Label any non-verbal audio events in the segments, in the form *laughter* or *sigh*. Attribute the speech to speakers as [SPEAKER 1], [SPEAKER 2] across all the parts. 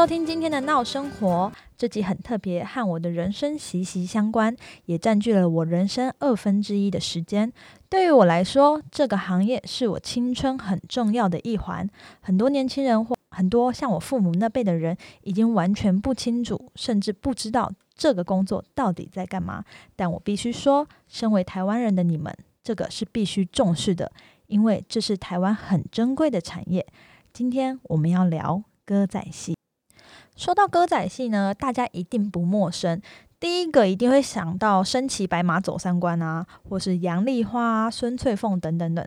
[SPEAKER 1] 收听今天的闹生活。这集很特别，和我的人生息息相关，也占据了我人生二分之一的时间。对于我来说，这个行业是我青春很重要的一环。很多年轻人或很多像我父母那辈的人，已经完全不清楚，甚至不知道这个工作到底在干嘛。但我必须说，身为台湾人的你们，这个是必须重视的，因为这是台湾很珍贵的产业。今天我们要聊歌仔戏。说到歌仔戏呢，大家一定不陌生。第一个一定会想到身骑白马走三关啊，或是杨丽花、孙翠凤等等等。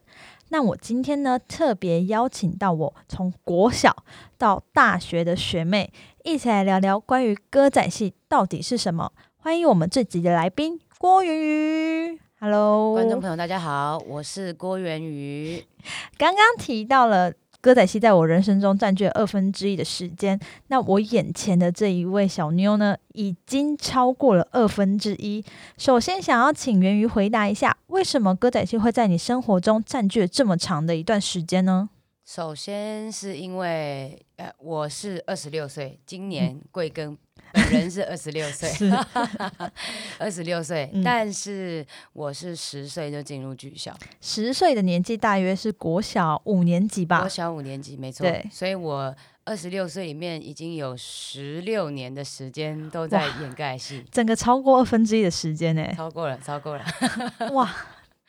[SPEAKER 1] 那我今天呢，特别邀请到我从国小到大学的学妹，一起来聊聊关于歌仔戏到底是什么。欢迎我们这集的来宾郭元瑜。Hello，
[SPEAKER 2] 观众朋友，大家好，我是郭元瑜。*laughs*
[SPEAKER 1] 刚刚提到了。歌仔戏在我人生中占据了二分之一的时间，那我眼前的这一位小妞呢，已经超过了二分之一。首先，想要请源于回答一下，为什么歌仔戏会在你生活中占据了这么长的一段时间呢？
[SPEAKER 2] 首先是因为，呃，我是二十六岁，今年贵庚。本人是二十六岁，*laughs* 二十六岁，但是我是十岁就进入剧校，
[SPEAKER 1] 十岁的年纪大约是国小五年级吧？
[SPEAKER 2] 国小五年级，没错。对，所以我二十六岁里面已经有十六年的时间都在掩盖戏，
[SPEAKER 1] 整个超过二分之一的时间呢？
[SPEAKER 2] 超过了，超过了。*laughs*
[SPEAKER 1] 哇，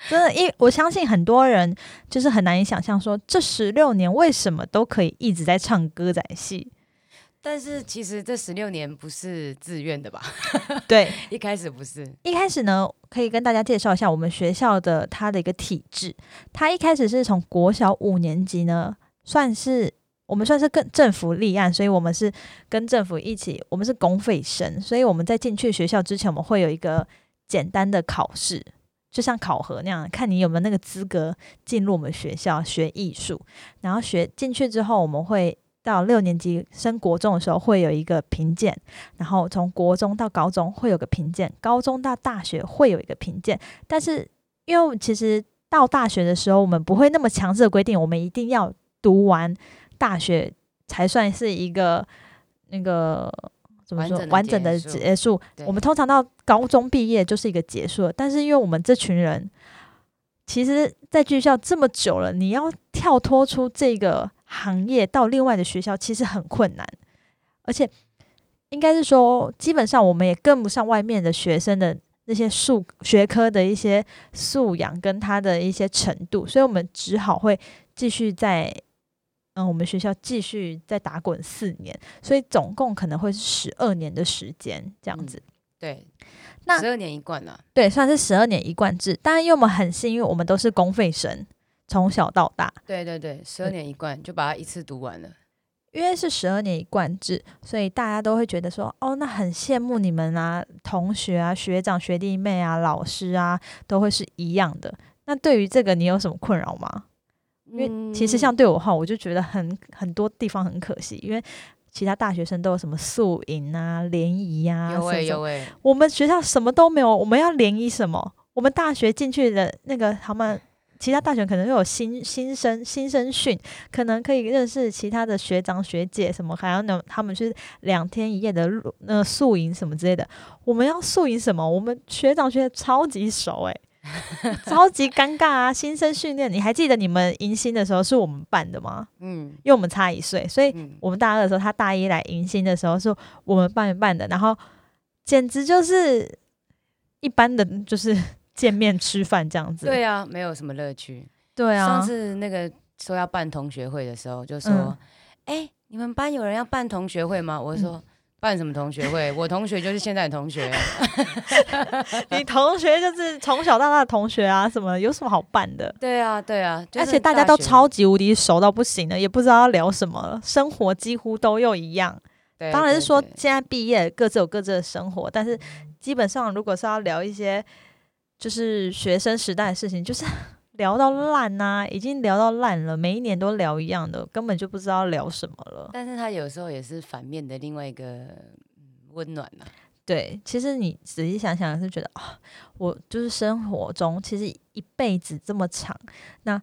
[SPEAKER 1] 真的，因我相信很多人就是很难以想象，说这十六年为什么都可以一直在唱歌仔戏。
[SPEAKER 2] 但是其实这十六年不是自愿的吧？*laughs*
[SPEAKER 1] 对，*laughs*
[SPEAKER 2] 一开始不是。
[SPEAKER 1] 一开始呢，可以跟大家介绍一下我们学校的它的一个体制。它一开始是从国小五年级呢，算是我们算是跟政府立案，所以我们是跟政府一起，我们是公费生，所以我们在进去学校之前，我们会有一个简单的考试，就像考核那样，看你有没有那个资格进入我们学校学艺术。然后学进去之后，我们会。到六年级升国中的时候会有一个评鉴，然后从国中到高中会有个评鉴，高中到大学会有一个评鉴。但是因为其实到大学的时候，我们不会那么强制的规定，我们一定要读完大学才算是一个那个怎么说完整的结束。我们通常到高中毕业就是一个结束了。但是因为我们这群人其实，在剧校这么久了，你要跳脱出这个。行业到另外的学校其实很困难，而且应该是说，基本上我们也跟不上外面的学生的那些数学科的一些素养跟他的一些程度，所以我们只好会继续在嗯，我们学校继续再打滚四年，所以总共可能会是十二年的时间这样子。
[SPEAKER 2] 对，那十二年一贯啊，
[SPEAKER 1] 对，算是十二年一贯制。当然，因为我们很幸运，我们都是公费生。从小到大，
[SPEAKER 2] 对对对，十二年一贯就把它一次读完了。
[SPEAKER 1] 因为是十二年一贯制，所以大家都会觉得说，哦，那很羡慕你们啊，同学啊、学长、学弟妹啊、老师啊，都会是一样的。那对于这个，你有什么困扰吗？因为其实像对我的话，我就觉得很很多地方很可惜，因为其他大学生都有什么宿营啊、联谊啊，
[SPEAKER 2] 有诶有诶，
[SPEAKER 1] 我们学校什么都没有。我们要联谊什么？我们大学进去的那个他们。其他大学可能又有新新生新生训，可能可以认识其他的学长学姐什么，还要呢他们去两天一夜的露那宿营什么之类的。我们要宿营什么？我们学长学姐超级熟诶，*laughs* 超级尴尬啊！新生训练，你还记得你们迎新的时候是我们办的吗？嗯，因为我们差一岁，所以我们大二的时候，他大一来迎新的时候是我们办办的，然后简直就是一般的，就是。见面吃饭这样子，
[SPEAKER 2] 对啊，没有什么乐趣。
[SPEAKER 1] 对啊，
[SPEAKER 2] 上次那个说要办同学会的时候，就说：“哎，你们班有人要办同学会吗？”我说：“办什么同学会？*laughs* 我同学就是现在的同学。*laughs*
[SPEAKER 1] 你同学就是从小到大的同学啊，什么有什么好办的？
[SPEAKER 2] 对啊，对啊，
[SPEAKER 1] 而且大家都超级无敌熟到不行了，也不知道要聊什么，生活几乎都又一样。当然是说现在毕业各自有各自的生活，但是基本上如果是要聊一些。”就是学生时代的事情，就是 *laughs* 聊到烂呐，已经聊到烂了。每一年都聊一样的，根本就不知道聊什么了。
[SPEAKER 2] 但是他有时候也是反面的另外一个温暖呐。
[SPEAKER 1] 对，其实你仔细想想，是觉得啊，我就是生活中其实一辈子这么长，那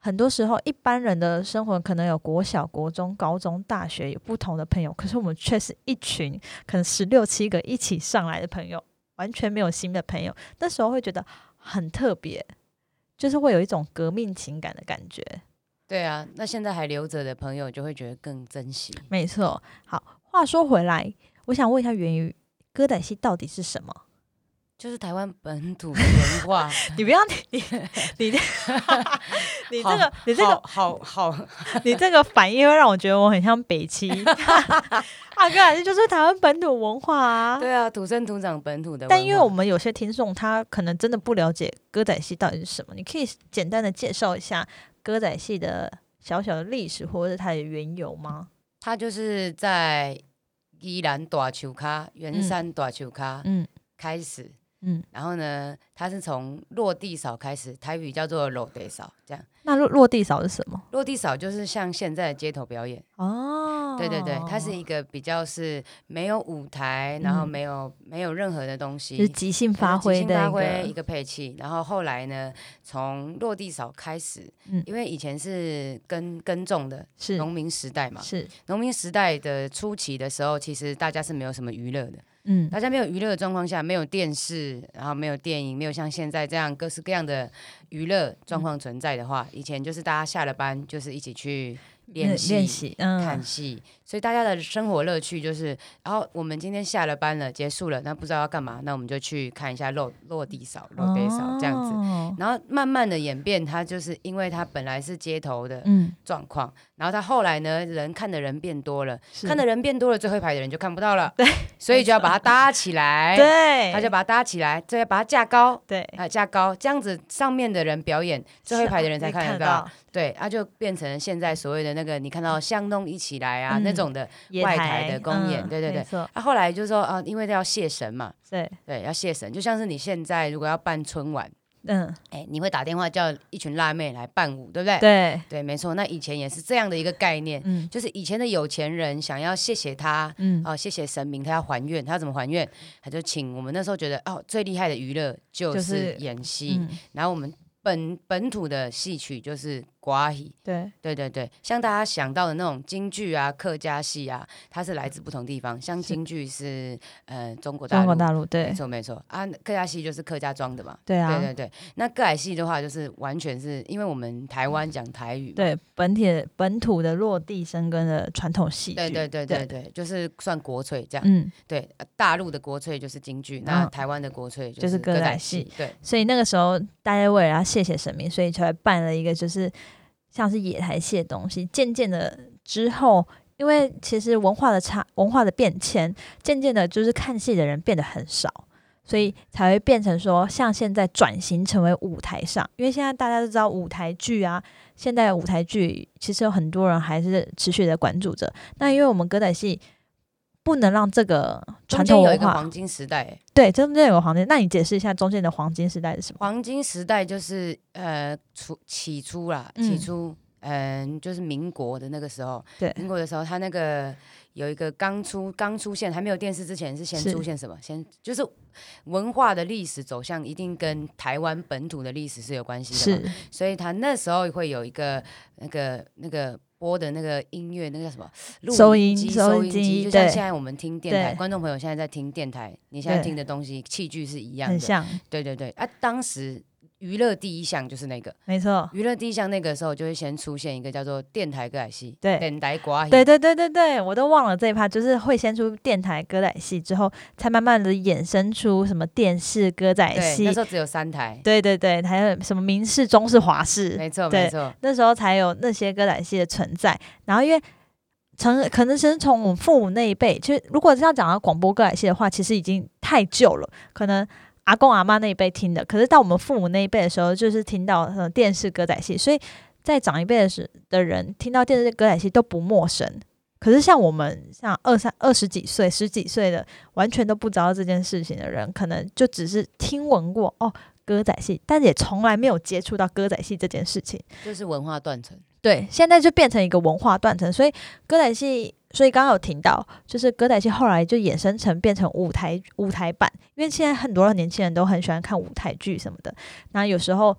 [SPEAKER 1] 很多时候一般人的生活可能有国小、国中、高中、大学有不同的朋友，可是我们却是一群可能十六七个一起上来的朋友，完全没有新的朋友。那时候会觉得很特别，就是会有一种革命情感的感觉。
[SPEAKER 2] 对啊，那现在还留着的朋友就会觉得更珍惜。
[SPEAKER 1] 没错。好，话说回来，我想问一下，源于歌仔戏到底是什么？
[SPEAKER 2] 就是台湾本土文化，*laughs*
[SPEAKER 1] 你不要你你 *laughs* 你你这 *laughs* 个你这个
[SPEAKER 2] 好好，
[SPEAKER 1] 你这个反应会让我觉得我很像北七啊，歌仔戏就是台湾本土文化啊，
[SPEAKER 2] 对啊，土生土长本土的。
[SPEAKER 1] 但因为我们有些听众他可能真的不了解歌仔戏到底是什么，你可以简单的介绍一下歌仔戏的小小的历史或者是它的缘由吗？
[SPEAKER 2] 它就是在宜兰大球卡、圆山大球卡嗯开始。嗯，然后呢，它是从落地扫开始，台语叫做落地扫，这样。
[SPEAKER 1] 那落落地扫是什么？
[SPEAKER 2] 落地扫就是像现在的街头表演哦。对对对，它是一个比较是没有舞台，然后没有没有任何的东西，
[SPEAKER 1] 是即兴发挥的
[SPEAKER 2] 一个配器。然后后来呢，从落地扫开始，嗯，因为以前是耕耕种的，是农民时代嘛，
[SPEAKER 1] 是
[SPEAKER 2] 农民时代的初期的时候，其实大家是没有什么娱乐的。嗯，大家没有娱乐的状况下，没有电视，然后没有电影，没有像现在这样各式各样的娱乐状况存在的话，以前就是大家下了班就是一起去。练习、看戏，所以大家的生活乐趣就是，然后我们今天下了班了，结束了，那不知道要干嘛，那我们就去看一下落落地扫、落地扫这样子，然后慢慢的演变，它就是因为它本来是街头的状况，然后它后来呢，人看的人变多了，看的人变多了，最后一排的人就看不到了，
[SPEAKER 1] 对，*laughs*
[SPEAKER 2] 所以就要把它搭起来，
[SPEAKER 1] 对，
[SPEAKER 2] 他就把它搭起来，再把它架高，
[SPEAKER 1] 对，
[SPEAKER 2] 啊架高，这样子上面的人表演，最后一排的人才看得到。对，它就变成现在所谓的那个，你看到香东一起来啊那种的外台的公演，对对对。啊，后来就说啊，因为要谢神嘛，
[SPEAKER 1] 对
[SPEAKER 2] 对，要谢神，就像是你现在如果要办春晚，嗯，哎，你会打电话叫一群辣妹来伴舞，对不对？
[SPEAKER 1] 对
[SPEAKER 2] 对，没错。那以前也是这样的一个概念，嗯，就是以前的有钱人想要谢谢他，嗯，哦，谢谢神明，他要还愿，他要怎么还愿？他就请我们那时候觉得哦，最厉害的娱乐就是演戏，然后我们本本土的戏曲就是。瓜戏，
[SPEAKER 1] 对。
[SPEAKER 2] 对对对，像大家想到的那种京剧啊、客家戏啊，它是来自不同地方。像京剧是呃中国大陆，
[SPEAKER 1] 中国大陆对，
[SPEAKER 2] 没错没错。啊。客家戏就是客家庄的嘛，
[SPEAKER 1] 对啊，
[SPEAKER 2] 对对对。那歌仔戏的话，就是完全是因为我们台湾讲台语，
[SPEAKER 1] 对本体本土的落地生根的传统戏
[SPEAKER 2] 对对对对对，就是算国粹这样。嗯，对，大陆的国粹就是京剧，那台湾的国粹就是歌仔戏。对，
[SPEAKER 1] 所以那个时候大家为了要谢谢神明，所以才办了一个就是。像是野台戏的东西，渐渐的之后，因为其实文化的差、文化的变迁，渐渐的，就是看戏的人变得很少，所以才会变成说，像现在转型成为舞台上。因为现在大家都知道舞台剧啊，现在舞台剧其实有很多人还是持续的关注着。那因为我们歌仔戏不能让这个传统文化
[SPEAKER 2] 黄金时代，
[SPEAKER 1] 对，中间有个黄金。那你解释一下中间的黄金时代是什么？
[SPEAKER 2] 黄金时代就是呃，初起初啦，起初，嗯，就是民国的那个时候，
[SPEAKER 1] 对，
[SPEAKER 2] 民国的时候，他那个有一个刚出刚出现，还没有电视之前，是先出现什么？先就是文化的历史走向，一定跟台湾本土的历史是有关系的，是，所以他那时候会有一个那个那个。播的那个音乐，那个叫什么？
[SPEAKER 1] 收音
[SPEAKER 2] 机，收音机，就像现在我们听电台，观众朋友现在在听电台，你现在听的东西器具是一样的，
[SPEAKER 1] 很像。
[SPEAKER 2] 对对对，啊，当时。娱乐第一项就是那个，
[SPEAKER 1] 没错。
[SPEAKER 2] 娱乐第一项那个时候就会先出现一个叫做电台歌仔戏，
[SPEAKER 1] 对，
[SPEAKER 2] 电台瓜。
[SPEAKER 1] 对对对对对，我都忘了这一趴，就是会先出电台歌仔戏，之后才慢慢的衍生出什么电视歌仔戏。
[SPEAKER 2] 那时候只有三台。
[SPEAKER 1] 对对对，还有什么明视、中视、华视。
[SPEAKER 2] 没错没错，
[SPEAKER 1] 那时候才有那些歌仔戏的存在。然后因为从可能是从我们父母那一辈，其实如果这样讲到广播歌仔戏的话，其实已经太旧了，可能。阿公阿妈那一辈听的，可是到我们父母那一辈的时候，就是听到电视歌仔戏，所以在长一辈的时的人听到电视歌仔戏都不陌生。可是像我们像二三二十几岁、十几岁的，完全都不知道这件事情的人，可能就只是听闻过哦歌仔戏，但也从来没有接触到歌仔戏这件事情，
[SPEAKER 2] 就是文化断层。
[SPEAKER 1] 对，现在就变成一个文化断层，所以歌仔戏。所以刚刚有听到，就是歌仔戏后来就衍生成变成舞台舞台版，因为现在很多年轻人都很喜欢看舞台剧什么的。那有时候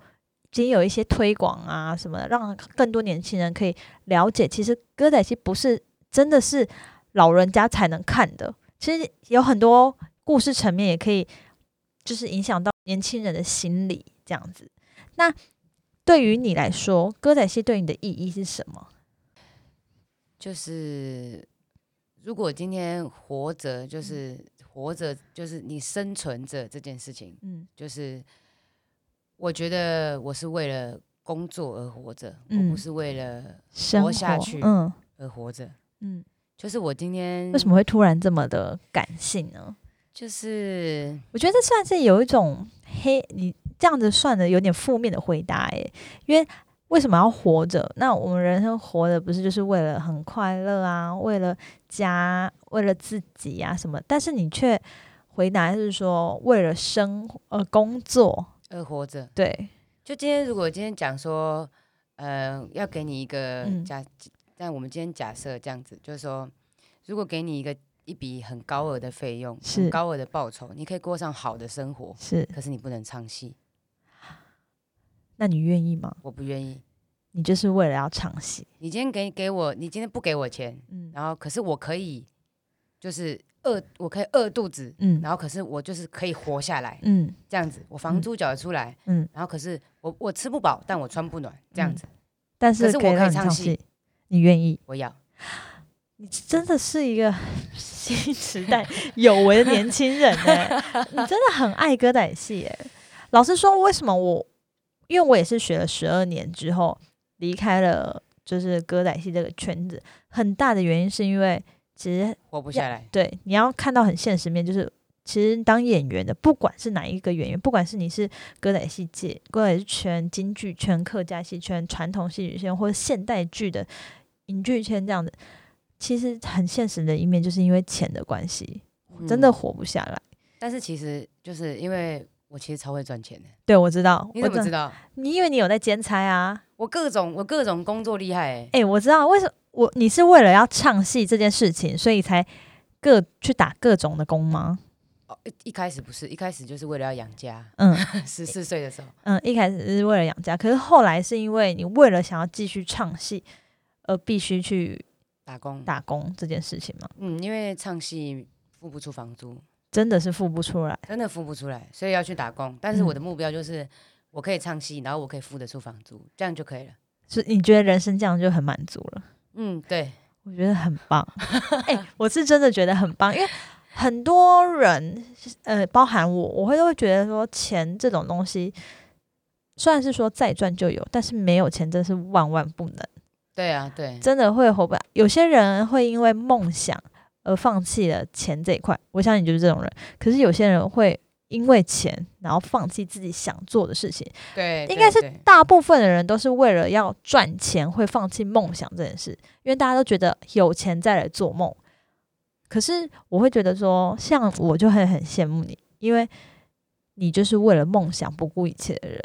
[SPEAKER 1] 经有一些推广啊什么的，让更多年轻人可以了解，其实歌仔戏不是真的是老人家才能看的，其实有很多故事层面也可以，就是影响到年轻人的心理这样子。那对于你来说，歌仔戏对你的意义是什么？
[SPEAKER 2] 就是如果今天活着，就是活着，就是你生存着这件事情，嗯，就是我觉得我是为了工作而活着，我不是为了活下去而活着，嗯，就是我今天
[SPEAKER 1] 为什么会突然这么的感性呢？
[SPEAKER 2] 就是
[SPEAKER 1] 我觉得这算是有一种黑你。这样子算的有点负面的回答诶，因为为什么要活着？那我们人生活的不是就是为了很快乐啊，为了家，为了自己啊什么？但是你却回答是说为了生呃工作
[SPEAKER 2] 而活着。
[SPEAKER 1] 对，
[SPEAKER 2] 就今天如果今天讲说，呃，要给你一个假，但我们今天假设这样子，就是说，如果给你一个一笔很高额的费用，很高额的报酬，你可以过上好的生活，
[SPEAKER 1] 是，
[SPEAKER 2] 可是你不能唱戏。
[SPEAKER 1] 那你愿意吗？
[SPEAKER 2] 我不愿意。
[SPEAKER 1] 你就是为了要唱戏。
[SPEAKER 2] 你今天给给我，你今天不给我钱，嗯，然后可是我可以，就是饿，我可以饿肚子，嗯，然后可是我就是可以活下来，嗯，这样子，我房租缴得出来，嗯，然后可是我我吃不饱，但我穿不暖，这样子。
[SPEAKER 1] 但是，可是
[SPEAKER 2] 我可以唱戏，
[SPEAKER 1] 你愿意？
[SPEAKER 2] 我要。
[SPEAKER 1] 你真的是一个 *laughs* 新时代有为的年轻人哎，你真的很爱歌仔戏哎。老实说，为什么我？因为我也是学了十二年之后离开了，就是歌仔戏这个圈子。很大的原因是因为其实
[SPEAKER 2] 活不下来。
[SPEAKER 1] 对，你要看到很现实面，就是其实当演员的，不管是哪一个演员，不管是你是歌仔戏界、歌仔戏圈、京剧圈、客家戏圈、传统戏曲圈，或者现代剧的影剧圈这样的，其实很现实的一面，就是因为钱的关系，真的活不下来。
[SPEAKER 2] 但是其实就是因为。我其实超会赚钱的，
[SPEAKER 1] 对我知道，
[SPEAKER 2] 你怎么知道？
[SPEAKER 1] 你因为你有在兼差啊，
[SPEAKER 2] 我各种我各种工作厉害哎，
[SPEAKER 1] 哎，我知道为什么我你是为了要唱戏这件事情，所以才各去打各种的工吗？
[SPEAKER 2] 哦，一开始不是，一开始就是为了要养家，嗯，*laughs* 十四岁的时候，
[SPEAKER 1] 嗯，一开始是为了养家，可是后来是因为你为了想要继续唱戏，而必须去
[SPEAKER 2] 打工
[SPEAKER 1] 打工这件事情吗？
[SPEAKER 2] 嗯，因为唱戏付不出房租。
[SPEAKER 1] 真的是付不出来，
[SPEAKER 2] 真的付不出来，所以要去打工。但是我的目标就是，我可以唱戏，然后我可以付得出房租，这样就可以了。
[SPEAKER 1] 是你觉得人生这样就很满足了？
[SPEAKER 2] 嗯，对，
[SPEAKER 1] 我觉得很棒。*laughs* 哎，我是真的觉得很棒，因为很多人，呃，包含我，我会都会觉得说，钱这种东西，虽然是说再赚就有，但是没有钱真是万万不能。
[SPEAKER 2] 对啊，对，
[SPEAKER 1] 真的会活不了。有些人会因为梦想。而放弃了钱这一块，我相信你就是这种人。可是有些人会因为钱，然后放弃自己想做的事情。
[SPEAKER 2] 对，
[SPEAKER 1] 应该是大部分的人都是为了要赚钱，会放弃梦想这件事。因为大家都觉得有钱再来做梦。可是我会觉得说，像我就会很羡慕你，因为你就是为了梦想不顾一切的人。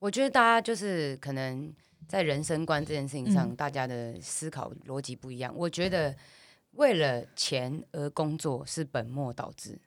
[SPEAKER 2] 我觉得大家就是可能在人生观这件事情上，大家的思考逻辑不一样。我觉得。为了钱而工作是本末倒置。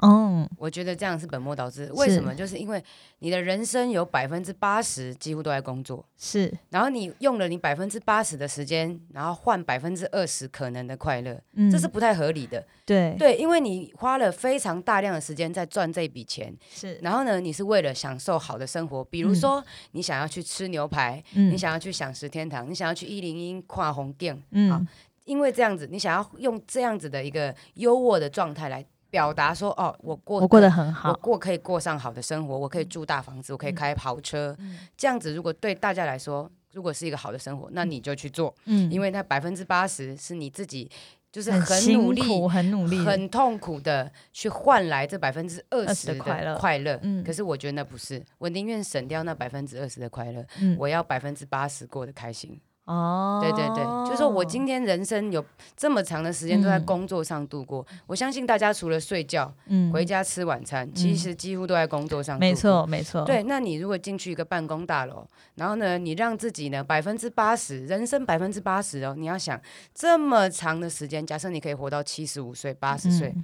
[SPEAKER 2] 嗯，我觉得这样是本末倒置。为什么？就是因为你的人生有百分之八十几乎都在工作，
[SPEAKER 1] 是。
[SPEAKER 2] 然后你用了你百分之八十的时间，然后换百分之二十可能的快乐，这是不太合理的。
[SPEAKER 1] 对
[SPEAKER 2] 对，因为你花了非常大量的时间在赚这笔钱，
[SPEAKER 1] 是。
[SPEAKER 2] 然后呢，你是为了享受好的生活，比如说你想要去吃牛排，你想要去享食天堂，你想要去一零一跨红店，嗯。因为这样子，你想要用这样子的一个优渥的状态来表达说，哦，我过
[SPEAKER 1] 我过得很好，
[SPEAKER 2] 我过可以过上好的生活，我可以住大房子，我可以开跑车。这样子，如果对大家来说，如果是一个好的生活，那你就去做。嗯，因为那百分之八十是你自己就是很努力、
[SPEAKER 1] 很努力、
[SPEAKER 2] 很痛苦的去换来这百分之二十的快乐。快乐。嗯，可是我觉得那不是，我宁愿省掉那百分之二十的快乐，我要百分之八十过得开心。哦，对对对，就是说我今天人生有这么长的时间都在工作上度过，我相信大家除了睡觉，嗯，回家吃晚餐，其实几乎都在工作上。
[SPEAKER 1] 没错，没错。
[SPEAKER 2] 对，那你如果进去一个办公大楼，然后呢，你让自己呢百分之八十，人生百分之八十哦，你要想这么长的时间，假设你可以活到七十五岁、八十岁，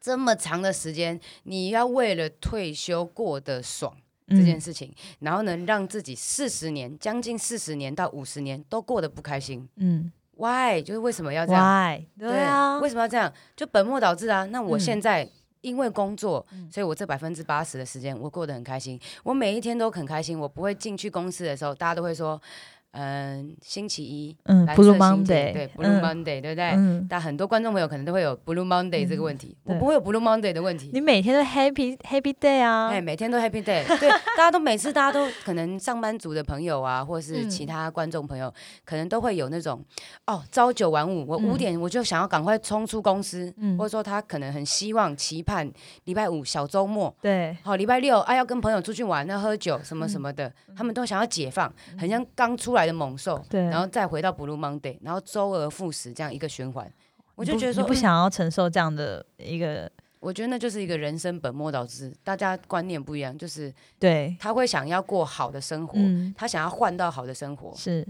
[SPEAKER 2] 这么长的时间，你要为了退休过得爽。这件事情，然后能，让自己四十年，将近四十年到五十年都过得不开心。嗯，Why？就是为什么要这样
[SPEAKER 1] ？Why？对啊，
[SPEAKER 2] 为什么要这样？就本末倒置啊！那我现在因为工作，所以我这百分之八十的时间我过得很开心，我每一天都很开心。我不会进去公司的时候，大家都会说。嗯，星期一，嗯
[SPEAKER 1] ，Blue Monday，
[SPEAKER 2] 对，Blue Monday，对不对？嗯，但很多观众朋友可能都会有 Blue Monday 这个问题，我不会有 Blue Monday 的问题。
[SPEAKER 1] 你每天都 Happy Happy Day 啊？
[SPEAKER 2] 哎，每天都 Happy Day，对，大家都每次大家都可能上班族的朋友啊，或是其他观众朋友，可能都会有那种哦，朝九晚五，我五点我就想要赶快冲出公司，或者说他可能很希望期盼礼拜五小周末，
[SPEAKER 1] 对，
[SPEAKER 2] 好礼拜六啊要跟朋友出去玩，要喝酒什么什么的，他们都想要解放，很像刚出来。的猛兽，对，然后再回到 Blue Monday，然后周而复始这样一个循环，我就觉得说
[SPEAKER 1] 不想要承受这样的一个，
[SPEAKER 2] 我觉得那就是一个人生本末倒置，大家观念不一样，就是
[SPEAKER 1] 对。
[SPEAKER 2] 他会想要过好的生活，他想要换到好的生活，
[SPEAKER 1] 是，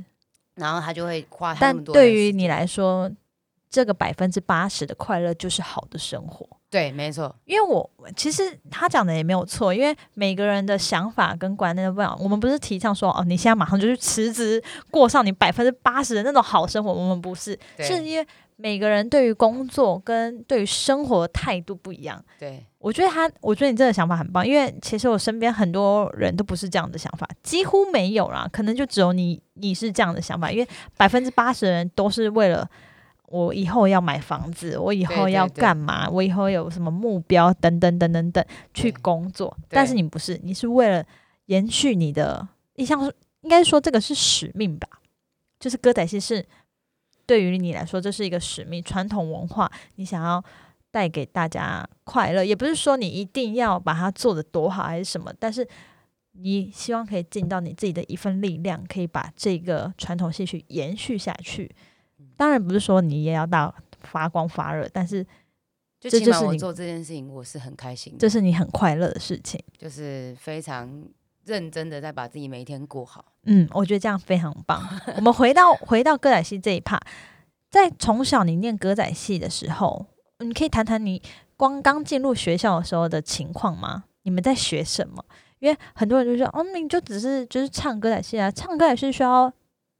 [SPEAKER 2] 然后他就会花，
[SPEAKER 1] 但对于你来说，这个百分之八十的快乐就是好的生活。
[SPEAKER 2] 对，没错，
[SPEAKER 1] 因为我其实他讲的也没有错，因为每个人的想法跟观念都不一样。我们不是提倡说哦，你现在马上就去辞职，过上你百分之八十的那种好生活。我们不是，是因为每个人对于工作跟对于生活的态度不一样。
[SPEAKER 2] 对，
[SPEAKER 1] 我觉得他，我觉得你这个想法很棒，因为其实我身边很多人都不是这样的想法，几乎没有啦，可能就只有你你是这样的想法，因为百分之八十的人都是为了。我以后要买房子，我以后要干嘛？我以后有什么目标？等等等等等，去工作。但是你不是，你是为了延续你的，你像应该说这个是使命吧？就是歌仔戏是对于你来说这是一个使命，传统文化，你想要带给大家快乐，也不是说你一定要把它做的多好还是什么，但是你希望可以尽到你自己的一份力量，可以把这个传统戏曲延续下去。当然不是说你也要到发光发热，但是
[SPEAKER 2] 就起码我做这件事情我是很开心，
[SPEAKER 1] 这是你很快乐的事情，
[SPEAKER 2] 就是非常认真的在把自己每一天过好。
[SPEAKER 1] 嗯，我觉得这样非常棒。我们回到回到歌仔戏这一趴，在从小你念歌仔戏的时候，你可以谈谈你光刚进入学校的时候的情况吗？你们在学什么？因为很多人就说，哦，你就只是就是唱歌仔戏啊，唱歌仔戏需要。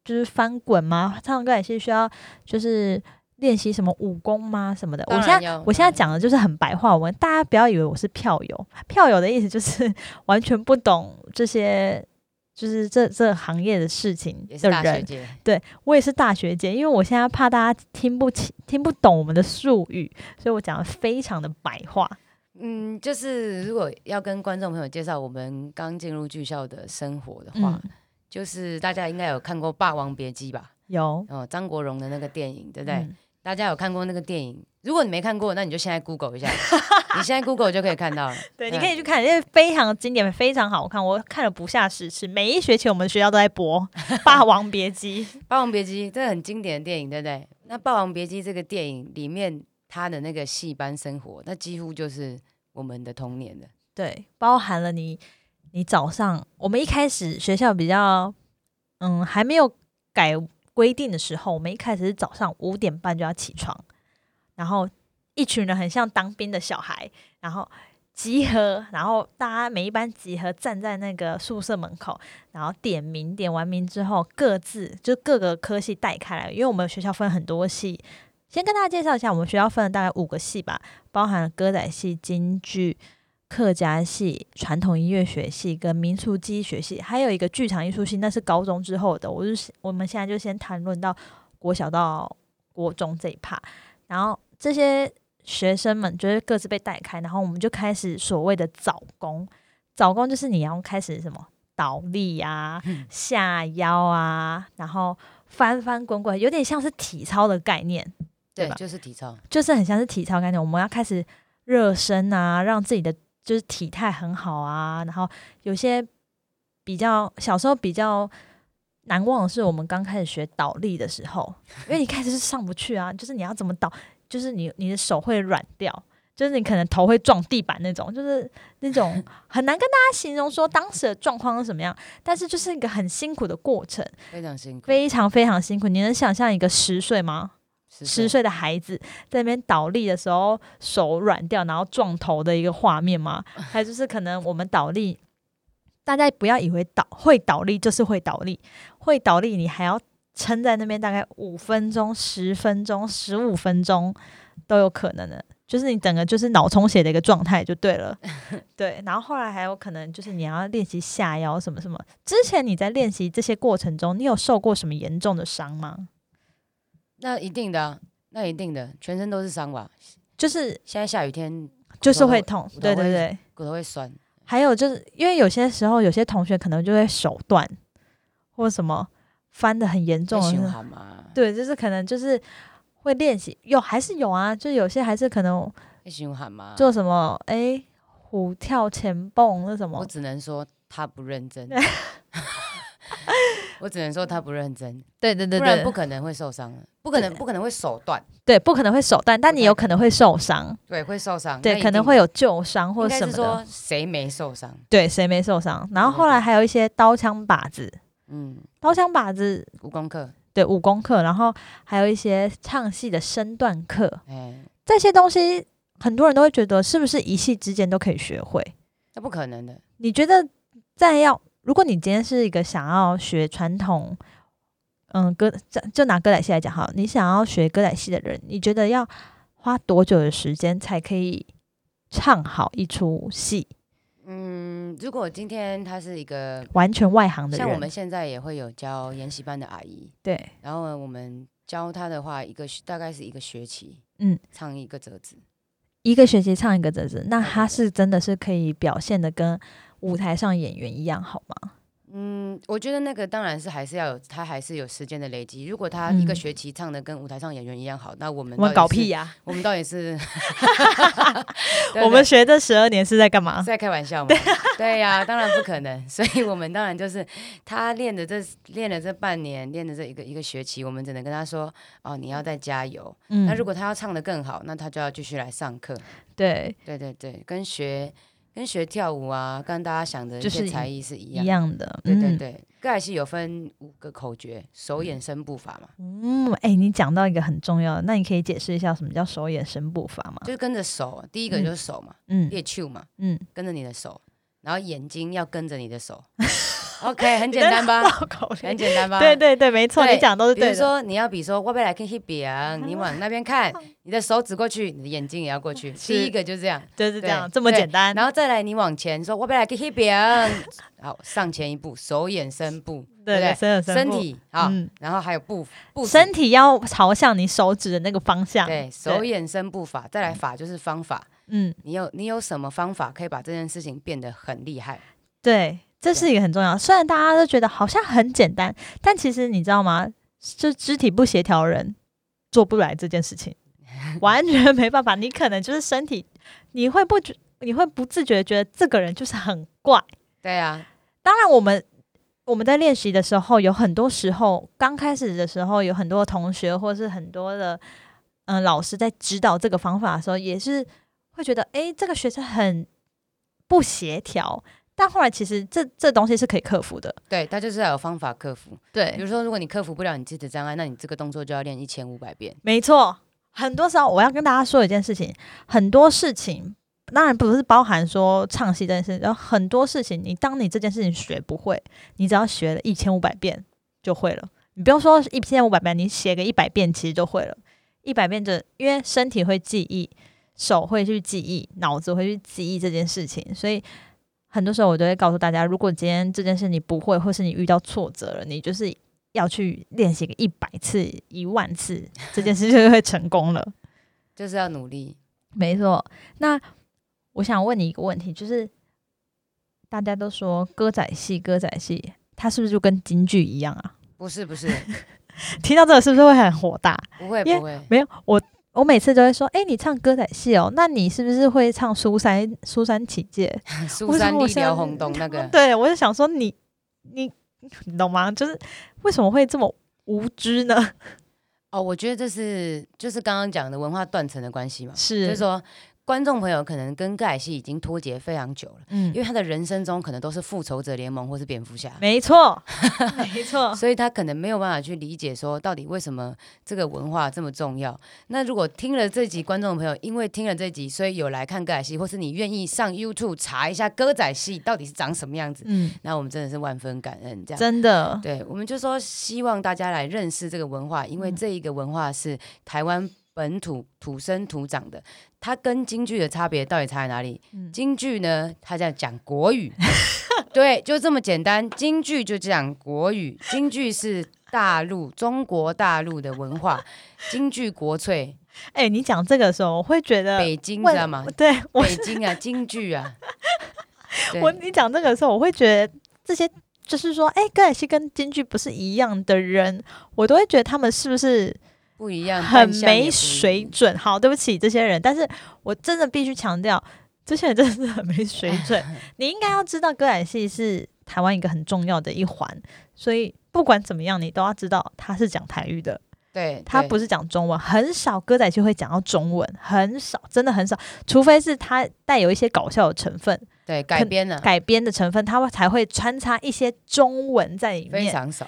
[SPEAKER 1] 就是翻滚吗？唱歌也是需要，就是练习什么武功吗？什么的？我现在我现在讲的就是很白话文，大家不要以为我是票友。票友的意思就是 *laughs* 完全不懂这些，就是这这行业的事情的人。对我也是大学姐，因为我现在怕大家听不清、听不懂我们的术语，所以我讲的非常的白话。
[SPEAKER 2] 嗯，就是如果要跟观众朋友介绍我们刚进入剧校的生活的话。就是大家应该有看过《霸王别姬》吧？
[SPEAKER 1] 有
[SPEAKER 2] 哦，张国荣的那个电影，对不对？大家有看过那个电影？如果你没看过，那你就现在 Google 一下，*laughs* 你现在 Google 就可以看到了。
[SPEAKER 1] 对，你可以去看，因为非常经典，非常好看。我看了不下十次，每一学期我们学校都在播《霸王别姬》。*laughs*
[SPEAKER 2] 《霸王别姬》*laughs* 这很经典的电影，对不对？那《霸王别姬》这个电影里面，他的那个戏班生活，那几乎就是我们的童年的。
[SPEAKER 1] 对，包含了你。你早上，我们一开始学校比较，嗯，还没有改规定的时候，我们一开始是早上五点半就要起床，然后一群人很像当兵的小孩，然后集合，然后大家每一班集合站在那个宿舍门口，然后点名，点完名之后各自就各个科系带开来，因为我们学校分很多系，先跟大家介绍一下，我们学校分了大概五个系吧，包含歌仔戏、京剧。客家系、传统音乐学系跟民俗技艺学系，还有一个剧场艺术系，那是高中之后的。我就我们现在就先谈论到国小到国中这一趴，然后这些学生们就是各自被带开，然后我们就开始所谓的早功。早功就是你要开始什么倒立啊、下腰啊，然后翻翻滚滚，有点像是体操的概念，对吧？
[SPEAKER 2] 就是体操，
[SPEAKER 1] 就是很像是体操概念。我们要开始热身啊，让自己的。就是体态很好啊，然后有些比较小时候比较难忘的是，我们刚开始学倒立的时候，因为你开始是上不去啊，就是你要怎么倒，就是你你的手会软掉，就是你可能头会撞地板那种，就是那种 *laughs* 很难跟大家形容说当时的状况是什么样，但是就是一个很辛苦的过程，
[SPEAKER 2] 非常辛苦，
[SPEAKER 1] 非常非常辛苦。你能想象一个十岁吗？十岁的孩子在那边倒立的时候手软掉，然后撞头的一个画面吗？*laughs* 还有就是可能我们倒立大家不要以为倒会倒立就是会倒立，会倒立你还要撑在那边大概五分钟、十分钟、十五分钟都有可能的，就是你整个就是脑充血的一个状态就对了。*laughs* 对，然后后来还有可能就是你要练习下腰什么什么。之前你在练习这些过程中，你有受过什么严重的伤吗？
[SPEAKER 2] 那一定的，那一定的，全身都是伤吧？
[SPEAKER 1] 就是
[SPEAKER 2] 现在下雨天
[SPEAKER 1] 就是会痛，对对对，
[SPEAKER 2] 骨头会酸。
[SPEAKER 1] 还有就是因为有些时候有些同学可能就会手断，或什么翻的很严重，对，就是可能就是会练习，有还是有啊，就有些还是可能做什么哎虎跳前蹦那什么，
[SPEAKER 2] 我只能说他不认真。*laughs* *laughs* 我只能说他不认真，
[SPEAKER 1] 对对对，不
[SPEAKER 2] 然不可能会受伤不可能不可能会手断，
[SPEAKER 1] 对，不可能会手断，但你有可能会受伤，
[SPEAKER 2] 对，会受伤，
[SPEAKER 1] 对，可能会有旧伤或者什么
[SPEAKER 2] 的。谁没受伤？
[SPEAKER 1] 对，谁没受伤？然后后来还有一些刀枪靶子，嗯，刀枪靶子
[SPEAKER 2] 武功课，
[SPEAKER 1] 对，武功课，然后还有一些唱戏的身段课，哎，这些东西很多人都会觉得是不是一戏之间都可以学会？
[SPEAKER 2] 那不可能的。
[SPEAKER 1] 你觉得在要？如果你今天是一个想要学传统，嗯，歌就就拿歌仔戏来讲哈，你想要学歌仔戏的人，你觉得要花多久的时间才可以唱好一出戏？
[SPEAKER 2] 嗯，如果今天他是一个
[SPEAKER 1] 完全外行的
[SPEAKER 2] 人，像我们现在也会有教研习班的阿姨，
[SPEAKER 1] 对，
[SPEAKER 2] 然后我们教他的话，一个大概是一个学期，嗯，唱一个折子，
[SPEAKER 1] 一个学期唱一个折子，那他是真的是可以表现的跟。舞台上演员一样好吗？
[SPEAKER 2] 嗯，我觉得那个当然是还是要有，他还是有时间的累积。如果他一个学期唱的跟舞台上演员一样好，那我们
[SPEAKER 1] 我们搞屁呀！
[SPEAKER 2] 我们到底是 *laughs*
[SPEAKER 1] 我们学这十二年是在干嘛？
[SPEAKER 2] 在开玩笑吗？对呀，当然不可能。所以我们当然就是他练的这练了这半年，练的这一个一个学期，我们只能跟他说：哦，你要再加油。那如果他要唱的更好，那他就要继续来上课。
[SPEAKER 1] 对
[SPEAKER 2] 对对对，跟学。跟学跳舞啊，跟大家想的一些才艺是一样
[SPEAKER 1] 一样的。
[SPEAKER 2] 对对对，盖、嗯、西有分五个口诀，手眼身步法嘛。
[SPEAKER 1] 嗯，哎，你讲到一个很重要的，那你可以解释一下什么叫手眼身步法吗？
[SPEAKER 2] 就是跟着手，第一个就是手嘛，嗯，列手嘛，嗯，跟着你的手，然后眼睛要跟着你的手。*laughs* OK，很简单吧？很简单吧？
[SPEAKER 1] 对对对，没错，你讲都是对
[SPEAKER 2] 比如说，你要比说，我不来看那边，你往那边看，你的手指过去，你的眼睛也要过去。*laughs* 第一个就是这样，
[SPEAKER 1] 就是这样，这么简单。
[SPEAKER 2] 然后再来，你往前说，我不来看那边，好，上前一步，手眼身步，对不对？身体好，然后还有步步，
[SPEAKER 1] 身体要朝向你手指的那个方向。
[SPEAKER 2] 对，手眼身步法，再来法就是方法。嗯，你有你有什么方法可以把这件事情变得很厉害？
[SPEAKER 1] 对。这是一个很重要，虽然大家都觉得好像很简单，但其实你知道吗？就肢体不协调人做不来这件事情，*laughs* 完全没办法。你可能就是身体，你会不觉，你会不自觉觉得这个人就是很怪。
[SPEAKER 2] 对啊，
[SPEAKER 1] 当然我们我们在练习的时候，有很多时候刚开始的时候，有很多同学或是很多的嗯老师在指导这个方法的时候，也是会觉得，哎，这个学生很不协调。但后来其实这这东西是可以克服的，
[SPEAKER 2] 对，它就是要有方法克服。
[SPEAKER 1] 对，
[SPEAKER 2] 比如说如果你克服不了你自己的障碍，那你这个动作就要练一千五百遍。
[SPEAKER 1] 没错，很多时候我要跟大家说一件事情，很多事情当然不是包含说唱戏这件事，然后很多事情，你当你这件事情学不会，你只要学了一千五百遍就会了。你不用说一千五百遍，你写个一百遍其实就会了。一百遍就因为身体会记忆，手会去记忆，脑子会去记忆这件事情，所以。很多时候我都会告诉大家，如果今天这件事你不会，或是你遇到挫折了，你就是要去练习个一百次、一万次，这件事就会成功了。*laughs*
[SPEAKER 2] 就是要努力，
[SPEAKER 1] 没错。那我想问你一个问题，就是大家都说歌仔戏，歌仔戏，它是不是就跟京剧一样啊？
[SPEAKER 2] 不是，不是。*laughs*
[SPEAKER 1] 听到这个是不是会很火大？
[SPEAKER 2] 不会，不会，
[SPEAKER 1] 没有我。我每次都会说：“哎，你唱歌仔戏哦，那你是不是会唱《苏三 *laughs* 苏三起解》？
[SPEAKER 2] 苏三立辽红东那个？*laughs* ”
[SPEAKER 1] 对，我就想说你你你懂吗？就是为什么会这么无知呢？*laughs*
[SPEAKER 2] 哦，我觉得这是就是刚刚讲的文化断层的关系嘛。
[SPEAKER 1] 是，
[SPEAKER 2] 就是说观众朋友可能跟盖西已经脱节非常久了，嗯，因为他的人生中可能都是复仇者联盟或是蝙蝠侠，
[SPEAKER 1] 没错，*laughs* 没错，
[SPEAKER 2] 所以他可能没有办法去理解说到底为什么这个文化这么重要。那如果听了这集，观众朋友因为听了这集，所以有来看歌仔戏，或是你愿意上 YouTube 查一下歌仔戏到底是长什么样子，嗯，那我们真的是万分感恩，这样。
[SPEAKER 1] 真的，
[SPEAKER 2] 对，我们就说希望大家来认识这个文化，因为这一个文化是台湾。本土土生土长的，它跟京剧的差别到底差在哪里？京剧呢，它在讲国语，*laughs* 对，就这么简单。京剧就讲国语，京剧是大陆中国大陆的文化，京剧国粹。
[SPEAKER 1] 哎，你讲这个时候，我会觉得
[SPEAKER 2] 北京知道吗？
[SPEAKER 1] 对，
[SPEAKER 2] 北京啊，京剧啊。*laughs*
[SPEAKER 1] 我你讲这个时候，我会觉得这些就是说，哎，歌仔戏跟京剧不是一样的人，我都会觉得他们是不是？
[SPEAKER 2] 不一样，
[SPEAKER 1] 很没水准。好，对不起这些人，但是我真的必须强调，这些人真的是很没水准。*laughs* 你应该要知道，歌仔戏是台湾一个很重要的一环，所以不管怎么样，你都要知道他是讲台语的，
[SPEAKER 2] 对
[SPEAKER 1] 他不是讲中文，很少歌仔戏会讲到中文，很少，真的很少，除非是他带有一些搞笑的成分，
[SPEAKER 2] 对改编的
[SPEAKER 1] 改编的成分，他会才会穿插一些中文在里面，
[SPEAKER 2] 非常少。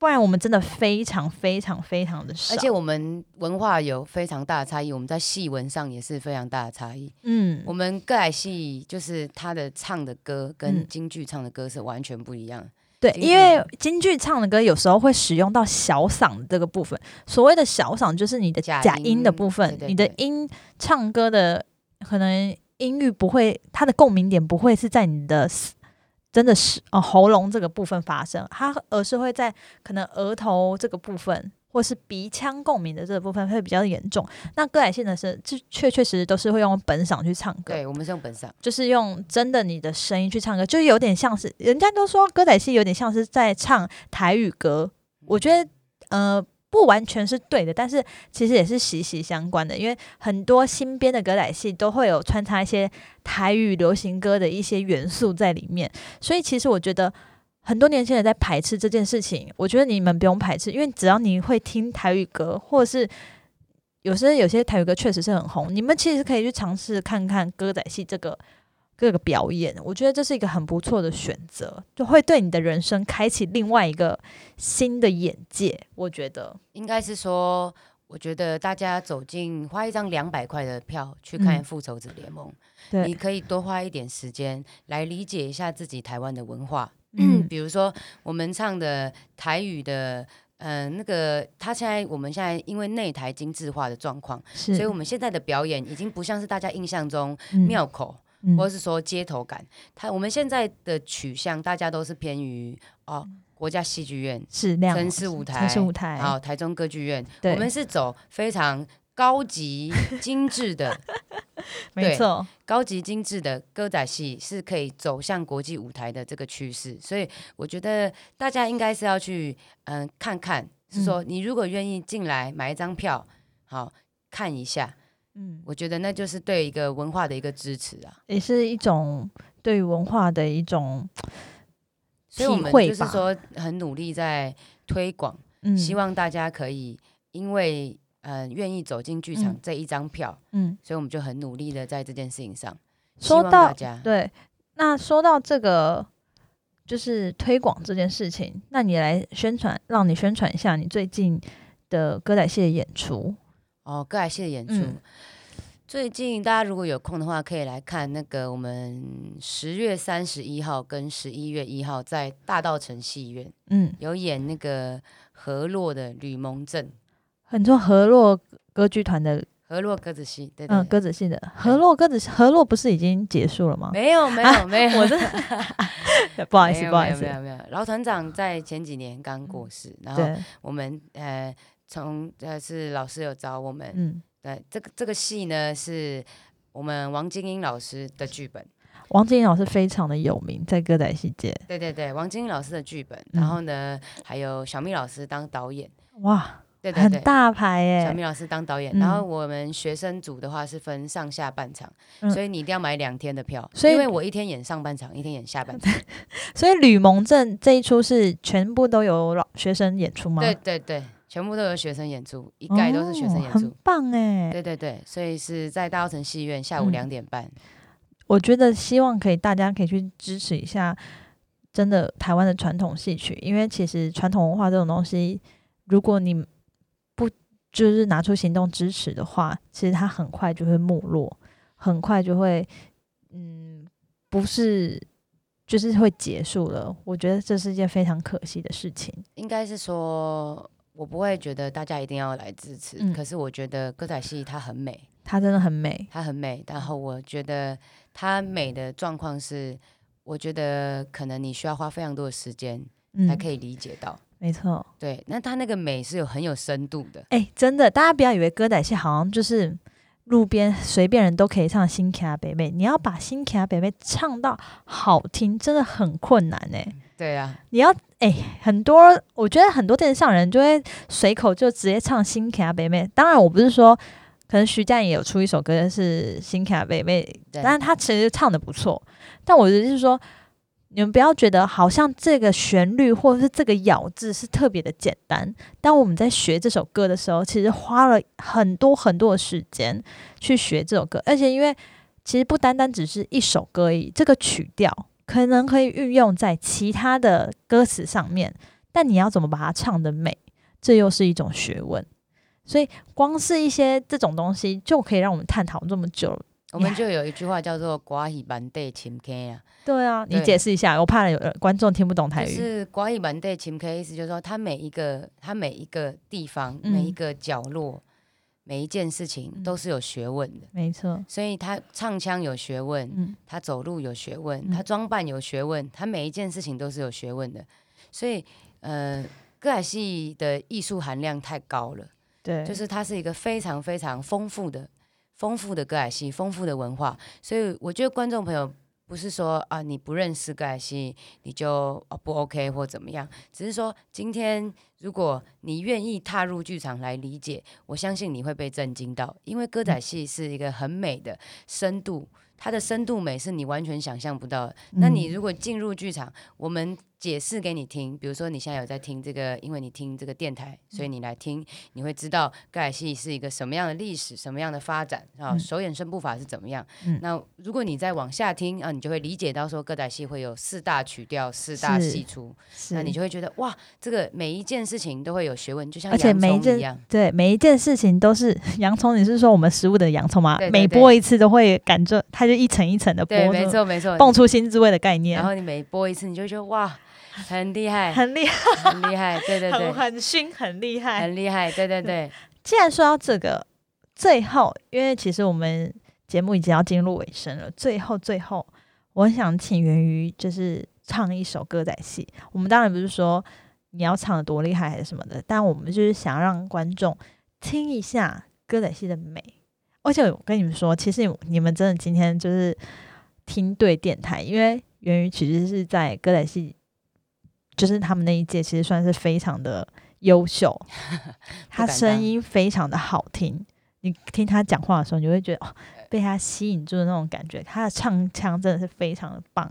[SPEAKER 1] 不然我们真的非常非常非常的少，
[SPEAKER 2] 而且我们文化有非常大的差异，我们在戏文上也是非常大的差异。嗯，我们歌仔戏就是他的唱的歌跟京剧唱的歌是完全不一样。
[SPEAKER 1] 对，因为京剧唱的歌有时候会使用到小嗓这个部分，所谓的小嗓就是你的假音的部分，你的音唱歌的可能音域不会，它的共鸣点不会是在你的。真的是哦，喉咙这个部分发生，它而是会在可能额头这个部分，或是鼻腔共鸣的这个部分会比较严重。那歌仔戏呢是，这确确实实都是会用本嗓去唱歌。
[SPEAKER 2] 对，我们是用本嗓，
[SPEAKER 1] 就是用真的你的声音去唱歌，就有点像是人家都说歌仔戏有点像是在唱台语歌。我觉得，呃。不完全是对的，但是其实也是息息相关的，因为很多新编的歌仔戏都会有穿插一些台语流行歌的一些元素在里面，所以其实我觉得很多年轻人在排斥这件事情，我觉得你们不用排斥，因为只要你会听台语歌，或者是有时候有些台语歌确实是很红，你们其实可以去尝试看看歌仔戏这个。各个表演，我觉得这是一个很不错的选择，就会对你的人生开启另外一个新的眼界。我觉得
[SPEAKER 2] 应该是说，我觉得大家走进花一张两百块的票去看《复仇者联盟》，你可以多花一点时间来理解一下自己台湾的文化。嗯，比如说我们唱的台语的，嗯，那个他现在我们现在因为内台精致化的状况，所以我们现在的表演已经不像是大家印象中庙口。或者是说街头感，它我们现在的取向，大家都是偏于哦，国家戏剧院
[SPEAKER 1] 是
[SPEAKER 2] 城市舞台，
[SPEAKER 1] 城市舞台，
[SPEAKER 2] 好，台中歌剧院，我们是走非常高级 *laughs* 精致的，
[SPEAKER 1] 没错，
[SPEAKER 2] 高级精致的歌仔戏是可以走向国际舞台的这个趋势，所以我觉得大家应该是要去嗯看看，是说你如果愿意进来买一张票，好看一下。嗯，我觉得那就是对一个文化的一个支持啊，
[SPEAKER 1] 也是一种对文化的一种
[SPEAKER 2] 所以我们就是说很努力在推广，嗯希望大家可以因为呃愿意走进剧场这一张票，嗯，所以我们就很努力的在这件事情上。
[SPEAKER 1] 说到对，那说到这个就是推广这件事情，那你来宣传，让你宣传一下你最近的歌仔戏的演出。
[SPEAKER 2] 哦，歌仔戏的演出，最近大家如果有空的话，可以来看那个我们十月三十一号跟十一月一号在大道城戏院，嗯，有演那个河洛的吕蒙镇，
[SPEAKER 1] 很多河洛歌剧团的
[SPEAKER 2] 河洛歌子戏，对，嗯，
[SPEAKER 1] 歌子戏的河洛歌子河洛不是已经结束了吗？
[SPEAKER 2] 没有，没有，没有，
[SPEAKER 1] 我真 *laughs* 不好意思，不好意思，
[SPEAKER 2] 没有，没有，老团长在前几年刚过世，然后我们呃。从呃是老师有找我们，嗯，对，这个这个戏呢是我们王金英老师的剧本。
[SPEAKER 1] 王金英老师非常的有名，在歌仔戏界。
[SPEAKER 2] 对对对，王金英老师的剧本，然后呢还有小蜜老师当导演。
[SPEAKER 1] 哇，对对对，很大牌耶！
[SPEAKER 2] 小蜜老师当导演，然后我们学生组的话是分上下半场，所以你一定要买两天的票。所以因为我一天演上半场，一天演下半场。*laughs*
[SPEAKER 1] 所以吕蒙镇这一出是全部都有老学生演出吗？
[SPEAKER 2] 对对对。全部都有学生演出，一概都是学生演出，
[SPEAKER 1] 很棒哎。
[SPEAKER 2] 对对对，所以是在大稻城戏院下午两点半。
[SPEAKER 1] 我觉得希望可以，大家可以去支持一下，真的台湾的传统戏曲，因为其实传统文化这种东西，如果你不就是拿出行动支持的话，其实它很快就会没落，很快就会，嗯，不是，就是会结束了。我觉得这是一件非常可惜的事情。
[SPEAKER 2] 应该是说，我不会觉得大家一定要来支持，可是我觉得歌仔戏它很美，
[SPEAKER 1] 它真的很美，
[SPEAKER 2] 它很美。然后我觉得。它美的状况是，我觉得可能你需要花非常多的时间才可以理解到。
[SPEAKER 1] 没错，
[SPEAKER 2] 对，那它那个美是有很有深度的。
[SPEAKER 1] 哎，真的，大家不要以为歌仔戏好像就是路边随便人都可以唱《新卡北妹》，你要把《新卡北妹》唱到好听，真的很困难哎。
[SPEAKER 2] 对啊，
[SPEAKER 1] 你要哎，很多我觉得很多电视上人就会随口就直接唱《新卡北妹》，当然我不是说。可能徐佳莹也有出一首歌是《新卡贝贝》，但是他其实唱的不错。但我的意思是说，你们不要觉得好像这个旋律或者是这个咬字是特别的简单。当我们在学这首歌的时候，其实花了很多很多的时间去学这首歌，而且因为其实不单单只是一首歌而已，这个曲调可能可以运用在其他的歌词上面，但你要怎么把它唱的美，这又是一种学问。所以，光是一些这种东西就可以让我们探讨这么久。
[SPEAKER 2] 我们就有一句话叫做“瓜喜满地青 K” 啊。
[SPEAKER 1] 对啊，你解释一下，我怕有观众听不懂台语。
[SPEAKER 2] 是“瓜喜满地青 K” 意思就是说，它每一个、它每一个地方、每一个角落、每一件事情都是有学问的。
[SPEAKER 1] 没错。
[SPEAKER 2] 所以他唱腔有学问，他走路有学问，他装扮有学问，他每一件事情都是有学问的。所以，呃，歌仔戏的艺术含量太高了。
[SPEAKER 1] 对，
[SPEAKER 2] 就是它是一个非常非常丰富的、丰富的歌仔戏，丰富的文化。所以我觉得观众朋友不是说啊你不认识歌仔戏你就不 OK 或怎么样，只是说今天如果你愿意踏入剧场来理解，我相信你会被震惊到，因为歌仔戏是一个很美的深度，它的深度美是你完全想象不到的。那你如果进入剧场，我们。解释给你听，比如说你现在有在听这个，因为你听这个电台，所以你来听，你会知道歌仔戏是一个什么样的历史，什么样的发展啊，手眼身步法是怎么样。那如果你再往下听啊，你就会理解到说歌仔戏会有四大曲调、四大戏出，那你就会觉得哇，这个每一件事情都会有学问，就像洋葱一样。
[SPEAKER 1] 对，每一件事情都是 *laughs* 洋葱。你是说我们食物的洋葱吗？每剥一次都会感觉它就一层一层的剥，
[SPEAKER 2] 没错没错，
[SPEAKER 1] 蹦出新滋味的概念。
[SPEAKER 2] 然后你每剥一次，你就觉得哇。很厉害，
[SPEAKER 1] 很厉害，
[SPEAKER 2] 很厉害，对对对，
[SPEAKER 1] 很熏，很厉害，
[SPEAKER 2] 很厉害，对对对。
[SPEAKER 1] 既然说到这个，最后，因为其实我们节目已经要进入尾声了，最后最后，我想请源于就是唱一首歌仔戏。我们当然不是说你要唱的多厉害还是什么的，但我们就是想让观众听一下歌仔戏的美。而且我跟你们说，其实你们真的今天就是听对电台，因为源于其实是在歌仔戏。就是他们那一届其实算是非常的优秀，*laughs* 他声音非常的好听。你听他讲话的时候，你会觉得哦，被他吸引住的那种感觉。他的唱腔真的是非常的棒。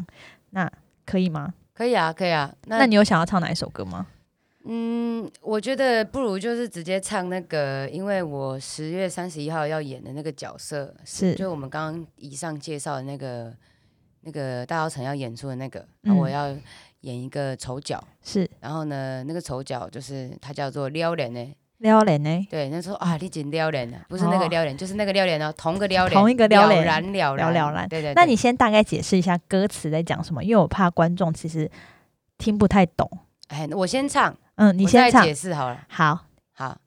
[SPEAKER 1] 那可以吗？
[SPEAKER 2] 可以啊，可以啊。
[SPEAKER 1] 那你有想要唱哪一首歌吗？
[SPEAKER 2] 嗯，我觉得不如就是直接唱那个，因为我十月三十一号要演的那个角色是，就我们刚刚以上介绍的那个那个大稻城要演出的那个，那我要。演一个丑角。
[SPEAKER 1] 是，
[SPEAKER 2] 然后呢，那个丑角就是他叫做撩人呢，
[SPEAKER 1] 撩人呢，
[SPEAKER 2] 对，那时候啊，你真撩人啊，不是那个撩人，就是那个撩人哦，同个撩脸，
[SPEAKER 1] 同一个撩脸，
[SPEAKER 2] 了然了
[SPEAKER 1] 了了然，
[SPEAKER 2] 对对。
[SPEAKER 1] 那你先大概解释一下歌词在讲什么，因为我怕观众其实听不太懂。
[SPEAKER 2] 哎，我先唱，
[SPEAKER 1] 嗯，你先唱，
[SPEAKER 2] 解释好了，
[SPEAKER 1] 好。
[SPEAKER 2] 好。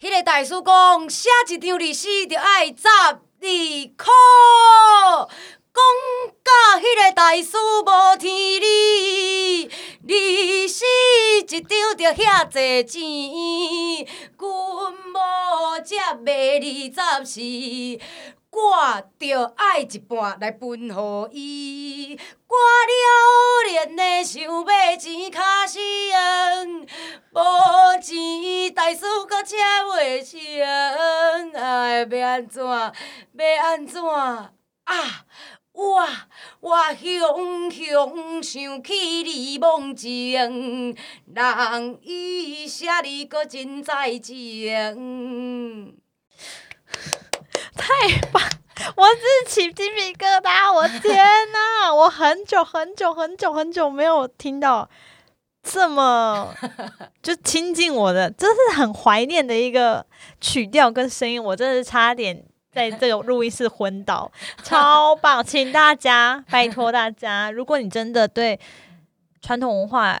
[SPEAKER 2] 迄个大叔讲，写一张历史就爱十二箍。讲甲迄个大师无天理，历史一张着遐济钱，阮无才卖二十四，我着爱一半来分互伊。我了连的想要钱卡死用，无钱大师搁车袂成，哎，要安怎？要安怎？啊！哇！我雄雄想起你梦情，人伊写你搁真在情。*laughs*
[SPEAKER 1] 太棒！我自起鸡皮疙瘩，我天哪！我很久很久很久很久没有听到这么 *laughs* 就亲近我的，真是很怀念的一个曲调跟声音。我真的是差点在这个录音室昏倒，超棒！请大家拜托大家，如果你真的对传统文化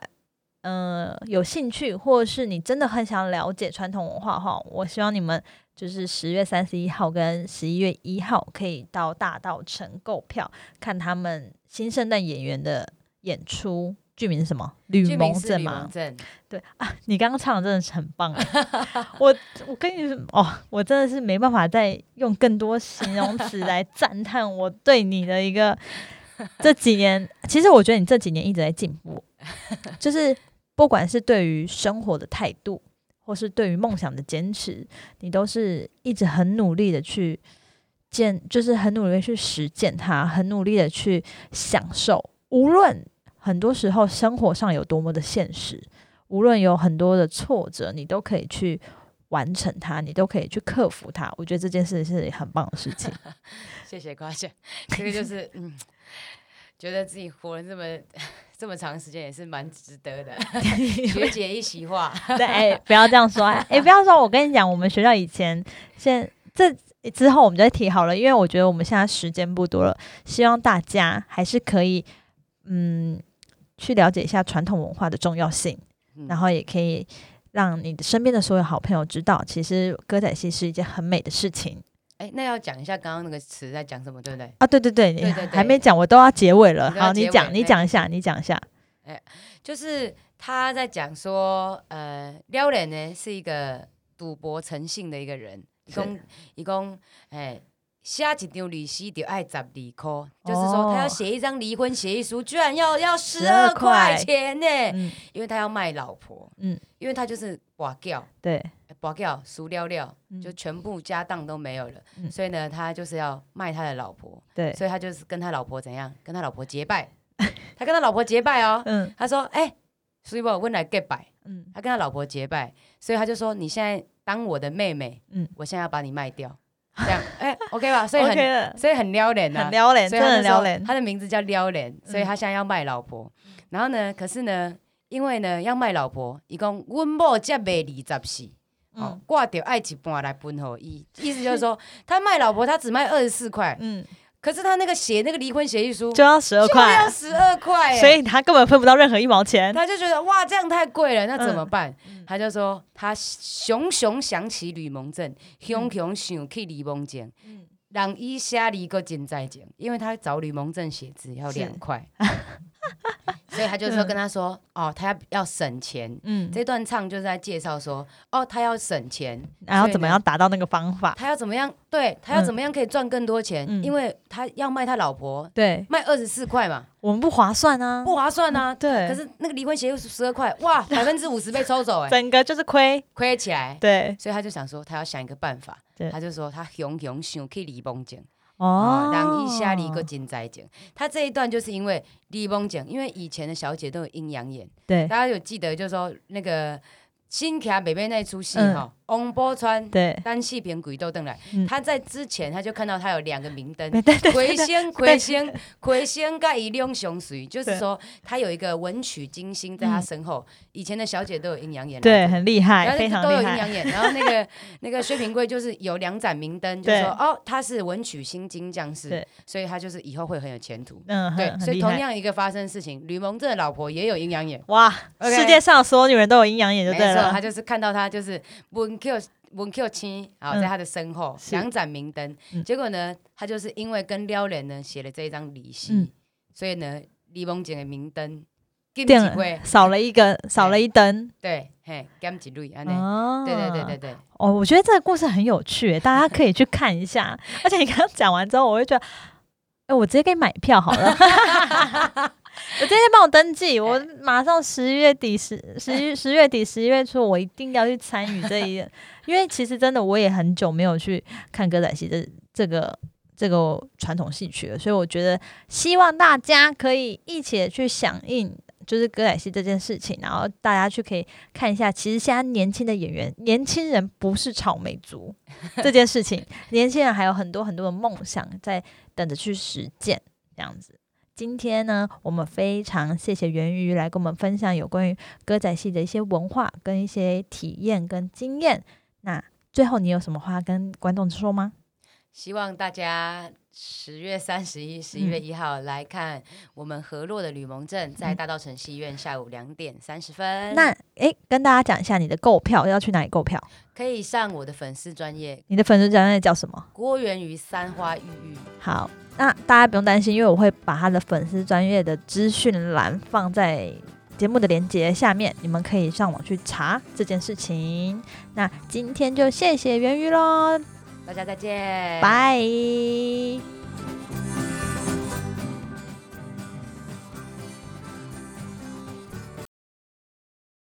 [SPEAKER 1] 嗯有兴趣，或者是你真的很想了解传统文化哈，我希望你们。就是十月三十一号跟十一月一号，可以到大道城购票看他们新生代演员的演出。剧名是什么？吕蒙镇吗？对啊，你刚刚唱的真的是很棒 *laughs* 我我跟你说哦，我真的是没办法再用更多形容词来赞叹我对你的一个 *laughs* 这几年。其实我觉得你这几年一直在进步，就是不管是对于生活的态度。或是对于梦想的坚持，你都是一直很努力的去见，就是很努力的去实践它，很努力的去享受。无论很多时候生活上有多么的现实，无论有很多的挫折，你都可以去完成它，你都可以去克服它。我觉得这件事是很棒的事情。*laughs*
[SPEAKER 2] 谢谢夸奖，这个就是 *laughs* 嗯，觉得自己活了这么。*laughs* 这么长时间也是蛮值得的，学姐一席话。
[SPEAKER 1] 对，哎，不要这样说，哎，不要说。我跟你讲，我们学校以前，现这之后我们就提好了，因为我觉得我们现在时间不多了，希望大家还是可以，嗯，去了解一下传统文化的重要性，然后也可以让你的身边的所有好朋友知道，其实歌仔戏是一件很美的事情。
[SPEAKER 2] 哎，那要讲一下刚刚那个词在讲什么，对不对？
[SPEAKER 1] 啊，对对对，你还没讲，我都要结尾了。好，你讲，你讲一下，你讲一下。
[SPEAKER 2] 哎，就是他在讲说，呃，撩人呢是一个赌博成性的一个人，一共一共，哎。下一张律师就爱十二块，就是说他要写一张离婚协议书，居然要要十二块。钱呢，因为他要卖老婆，嗯，因为他就是寡掉，
[SPEAKER 1] 对，
[SPEAKER 2] 寡掉输了了，就全部家当都没有了，所以呢，他就是要卖他的老婆，
[SPEAKER 1] 对，
[SPEAKER 2] 所以他就是跟他老婆怎样，跟他老婆结拜，*laughs* 他跟他老婆结拜哦，嗯，他说，哎，所以我问来结拜，嗯，他跟他老婆结拜，所以他就说，你现在当我的妹妹，嗯，我现在要把你卖掉。这样，哎，OK 吧？*laughs* 所以很，所以很撩脸
[SPEAKER 1] 的，很撩脸，真的撩脸。
[SPEAKER 2] 他的名字叫撩脸，所以他现在要卖老婆。然后呢，可是呢，因为呢要卖老婆，伊讲阮某才卖二十四，哦，挂掉爱一半来分给伊，意思就是说 *laughs* 他卖老婆，他只卖二十四块，嗯。可是他那个写那个离婚协议书
[SPEAKER 1] 就要十二块，就
[SPEAKER 2] 要十二块，
[SPEAKER 1] 所以他根本分不到任何一毛钱。
[SPEAKER 2] 他就觉得哇，这样太贵了，那怎么办？他就说他熊熊想起吕蒙正，熊熊想起吕蒙镇，让伊写离个真在情，因为他找吕蒙正写字要两块。*laughs* 所以他就说跟他说哦，他要要省钱。嗯，这段唱就是在介绍说哦，他要省钱，
[SPEAKER 1] 然后怎么样达到那个方法？
[SPEAKER 2] 他要怎么样？对他要怎么样可以赚更多钱？因为他要卖他老婆，
[SPEAKER 1] 对，
[SPEAKER 2] 卖二十四块嘛，
[SPEAKER 1] 我们不划算啊，
[SPEAKER 2] 不划算啊。
[SPEAKER 1] 对，
[SPEAKER 2] 可是那个离婚协议是十二块，哇，*laughs* 百分之五十被抽走，哎，
[SPEAKER 1] 整个就是亏
[SPEAKER 2] 亏起来。
[SPEAKER 1] 对，
[SPEAKER 2] 所以他就想说，他要想一个办法。
[SPEAKER 1] 对，
[SPEAKER 2] 他就说他熊熊想去离婚证。哦，让一下离个金在讲，他这一段就是因为李梦讲，因为以前的小姐都有阴阳眼，
[SPEAKER 1] 对，
[SPEAKER 2] 大家有记得，就是说那个新卡北北那出戏哈。洪波川
[SPEAKER 1] 对
[SPEAKER 2] 单戏片鬼都登来，他在之前他就看到他有两个明灯，*laughs* 魁仙魁仙魁仙盖一亮雄水，就是说他有一个文曲金星在他身后。以前的小姐都有阴阳眼，
[SPEAKER 1] 对，很厉害，非常
[SPEAKER 2] 都有阴阳眼。然后那个 *laughs* 那个薛平贵就是有两盏明灯，就说哦，他是文曲星金将士，所以他就是以后会很有前途。嗯，对，所以同样一个发生事情，吕蒙这老婆也有阴阳眼。哇，
[SPEAKER 1] 世界上所有女人都有阴阳眼，就对了。
[SPEAKER 2] 他就是看到他就是文。Q 文 Q 七，好，在他的身后两盏明灯。结果呢，他就是因为跟撩人呢写了这一张离席，所以呢，李梦姐的明灯
[SPEAKER 1] 点少了一个，少了一灯。
[SPEAKER 2] 对，嘿，减几类安尼。对对对对对。
[SPEAKER 1] 哦，我觉得这个故事很有趣，*laughs* 大家可以去看一下。而且你刚刚讲完之后，我会觉得，哎，我直接给你买票好了。*laughs* 我今天帮我登记，我马上十月底十十十月底十一月初，我一定要去参与这一，*laughs* 因为其实真的我也很久没有去看歌仔戏这这个这个传统戏曲了，所以我觉得希望大家可以一起去响应，就是歌仔戏这件事情，然后大家去可以看一下，其实现在年轻的演员，年轻人不是草莓族这件事情，*laughs* 年轻人还有很多很多的梦想在等着去实践，这样子。今天呢，我们非常谢谢源于来跟我们分享有关于歌仔戏的一些文化跟一些体验跟经验。那最后，你有什么话跟观众说吗？
[SPEAKER 2] 希望大家十月三十一、十一月一号来看我们河洛的吕蒙镇，在大道城戏院下午两点三十分。
[SPEAKER 1] 那诶，跟大家讲一下你的购票要去哪里购票？
[SPEAKER 2] 可以上我的粉丝专业。
[SPEAKER 1] 你的粉丝专业叫什么？
[SPEAKER 2] 郭源于三花玉玉。
[SPEAKER 1] 好。那大家不用担心，因为我会把他的粉丝专业的资讯栏放在节目的链接下面，你们可以上网去查这件事情。那今天就谢谢源鱼喽，
[SPEAKER 2] 大家再见，
[SPEAKER 1] 拜。